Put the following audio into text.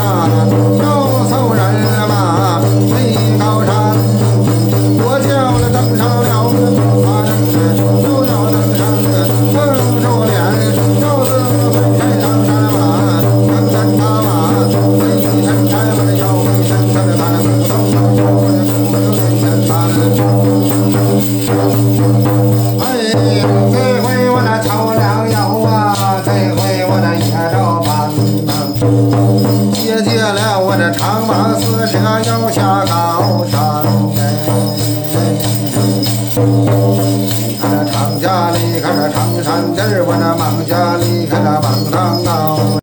又凑人了嘛，登高山。我叫了登上了，爬山啊，又登上啊，蒙住脸，就是我翻山趟山洼，趟山爬瓦，为开，为窑山上的，山的，接接了我这长板四蛇要下高山。看这长家离开了长山地儿，我那孟家离开了孟。